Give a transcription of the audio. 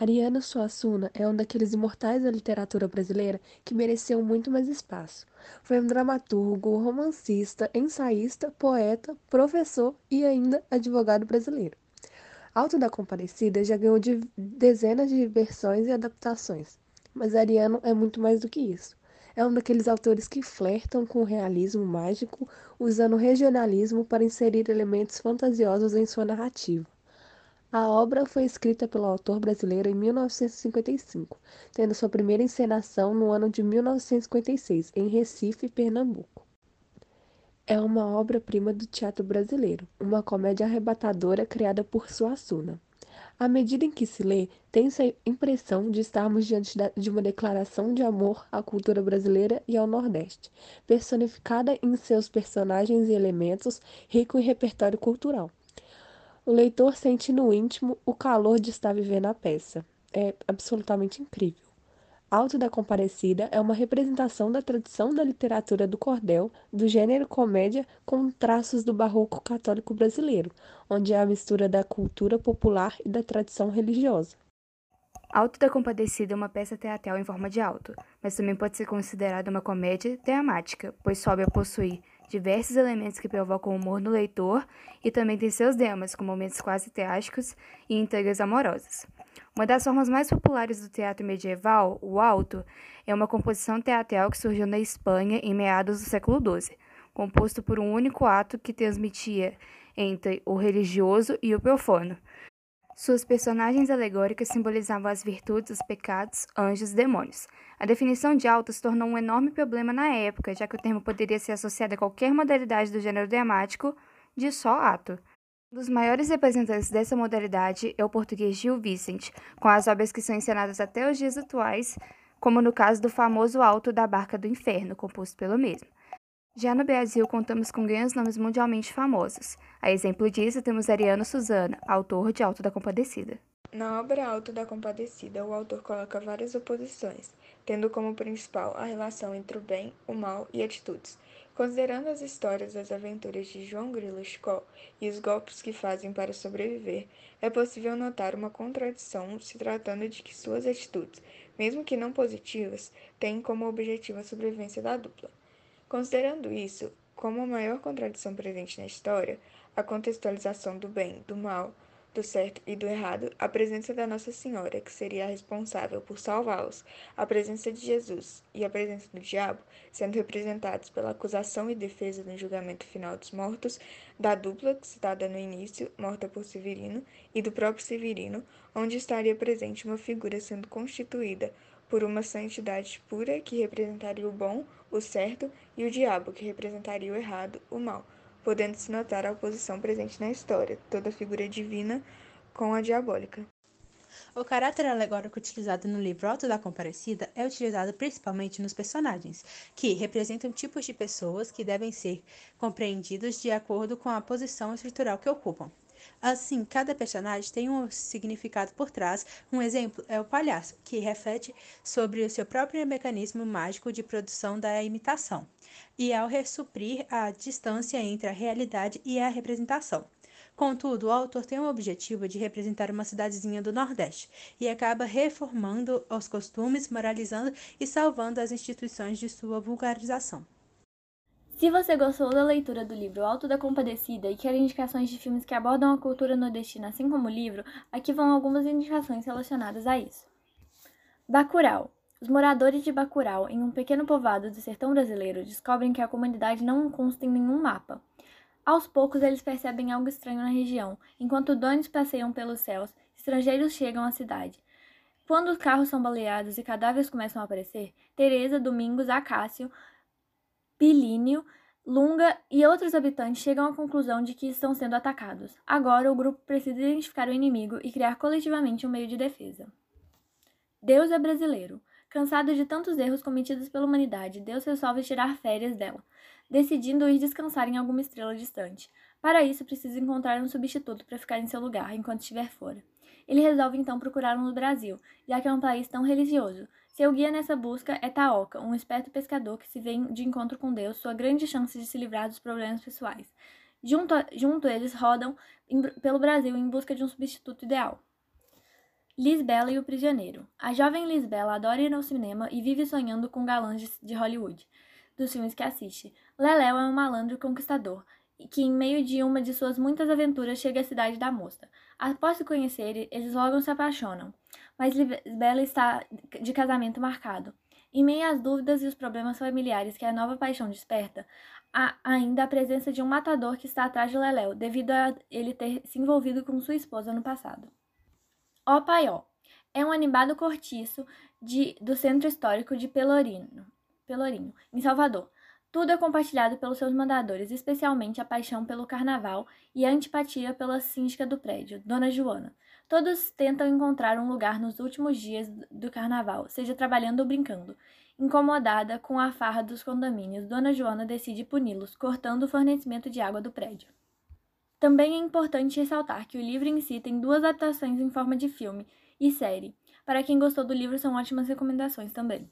Ariano Suassuna é um daqueles imortais da literatura brasileira que mereceu muito mais espaço. Foi um dramaturgo, romancista, ensaísta, poeta, professor e ainda advogado brasileiro. Alto da Comparecida já ganhou de dezenas de versões e adaptações, mas Ariano é muito mais do que isso. É um daqueles autores que flertam com o realismo mágico, usando o regionalismo para inserir elementos fantasiosos em sua narrativa. A obra foi escrita pelo autor brasileiro em 1955, tendo sua primeira encenação no ano de 1956, em Recife, Pernambuco. É uma obra-prima do teatro brasileiro, uma comédia arrebatadora criada por Suassuna. À medida em que se lê, tem-se a impressão de estarmos diante de uma declaração de amor à cultura brasileira e ao Nordeste, personificada em seus personagens e elementos, rico em repertório cultural. O leitor sente no íntimo o calor de estar vivendo a peça. É absolutamente incrível. Alto da Comparecida é uma representação da tradição da literatura do cordel, do gênero comédia, com traços do barroco católico brasileiro, onde há a mistura da cultura popular e da tradição religiosa. Alto da Compadecida é uma peça teatral em forma de alto, mas também pode ser considerada uma comédia temática, pois sobe a possuir diversos elementos que provocam humor no leitor e também tem seus dramas, com momentos quase teáticos e intrigas amorosas. Uma das formas mais populares do teatro medieval, o alto, é uma composição teatral que surgiu na Espanha em meados do século XII, composto por um único ato que transmitia entre o religioso e o profano. Suas personagens alegóricas simbolizavam as virtudes, os pecados, anjos e demônios. A definição de alto se tornou um enorme problema na época, já que o termo poderia ser associado a qualquer modalidade do gênero dramático de só ato. Um dos maiores representantes dessa modalidade é o português Gil Vicente, com as obras que são encenadas até os dias atuais, como no caso do famoso Alto da Barca do Inferno, composto pelo mesmo. Já no Brasil, contamos com grandes nomes mundialmente famosos. A exemplo disso, temos Ariano Suzana, autor de Alto da Compadecida. Na obra Alto da Compadecida, o autor coloca várias oposições, tendo como principal a relação entre o bem, o mal e atitudes. Considerando as histórias das aventuras de João Grilo Chicó e os golpes que fazem para sobreviver, é possível notar uma contradição se tratando de que suas atitudes, mesmo que não positivas, têm como objetivo a sobrevivência da dupla. Considerando isso como a maior contradição presente na história, a contextualização do bem, do mal, do certo e do errado, a presença da Nossa Senhora, que seria a responsável por salvá-los, a presença de Jesus e a presença do diabo, sendo representados pela acusação e defesa no julgamento final dos mortos, da dupla citada no início, morta por Severino, e do próprio Severino, onde estaria presente uma figura sendo constituída por uma santidade pura que representaria o bom, o certo, e o diabo, que representaria o errado, o mal podendo-se notar a oposição presente na história, toda figura divina com a diabólica. O caráter alegórico utilizado no livro Alto da Comparecida é utilizado principalmente nos personagens, que representam tipos de pessoas que devem ser compreendidos de acordo com a posição estrutural que ocupam. Assim, cada personagem tem um significado por trás. Um exemplo é o palhaço, que reflete sobre o seu próprio mecanismo mágico de produção da imitação, e ao ressuprir a distância entre a realidade e a representação. Contudo, o autor tem o objetivo de representar uma cidadezinha do Nordeste e acaba reformando os costumes, moralizando e salvando as instituições de sua vulgarização. Se você gostou da leitura do livro Alto da Compadecida e quer indicações de filmes que abordam a cultura nordestina assim como o livro, aqui vão algumas indicações relacionadas a isso. Bacurau. Os moradores de Bacurau, em um pequeno povoado do sertão brasileiro, descobrem que a comunidade não consta em nenhum mapa. Aos poucos, eles percebem algo estranho na região. Enquanto donos passeiam pelos céus, estrangeiros chegam à cidade. Quando os carros são baleados e cadáveres começam a aparecer, Teresa, Domingos, Acácio Pilínio, Lunga e outros habitantes chegam à conclusão de que estão sendo atacados. Agora, o grupo precisa identificar o inimigo e criar coletivamente um meio de defesa. Deus é brasileiro. Cansado de tantos erros cometidos pela humanidade, Deus resolve tirar férias dela, decidindo ir descansar em alguma estrela distante. Para isso, precisa encontrar um substituto para ficar em seu lugar enquanto estiver fora. Ele resolve então procurar um no Brasil, já que é um país tão religioso, seu guia nessa busca é Taoka, um esperto pescador que se vê de encontro com Deus, sua grande chance de se livrar dos problemas pessoais. Junto, junto eles rodam em, pelo Brasil em busca de um substituto ideal. Lisbela e o Prisioneiro. A jovem Lisbela adora ir ao cinema e vive sonhando com galãs de Hollywood, dos filmes que assiste. Leléu é um malandro conquistador, que em meio de uma de suas muitas aventuras chega à cidade da moça. Após se conhecerem, eles logo se apaixonam, mas Lisbela está de casamento marcado. Em meio às dúvidas e os problemas familiares que a nova paixão desperta, há ainda a presença de um matador que está atrás de Leléu, devido a ele ter se envolvido com sua esposa no passado. O Paió é um animado cortiço de, do Centro Histórico de Pelourinho, Pelourinho, em Salvador. Tudo é compartilhado pelos seus mandadores, especialmente a paixão pelo carnaval e a antipatia pela síndica do prédio, Dona Joana. Todos tentam encontrar um lugar nos últimos dias do carnaval, seja trabalhando ou brincando. Incomodada com a farra dos condomínios, Dona Joana decide puni-los, cortando o fornecimento de água do prédio. Também é importante ressaltar que o livro em si tem duas adaptações em forma de filme e série. Para quem gostou do livro, são ótimas recomendações também.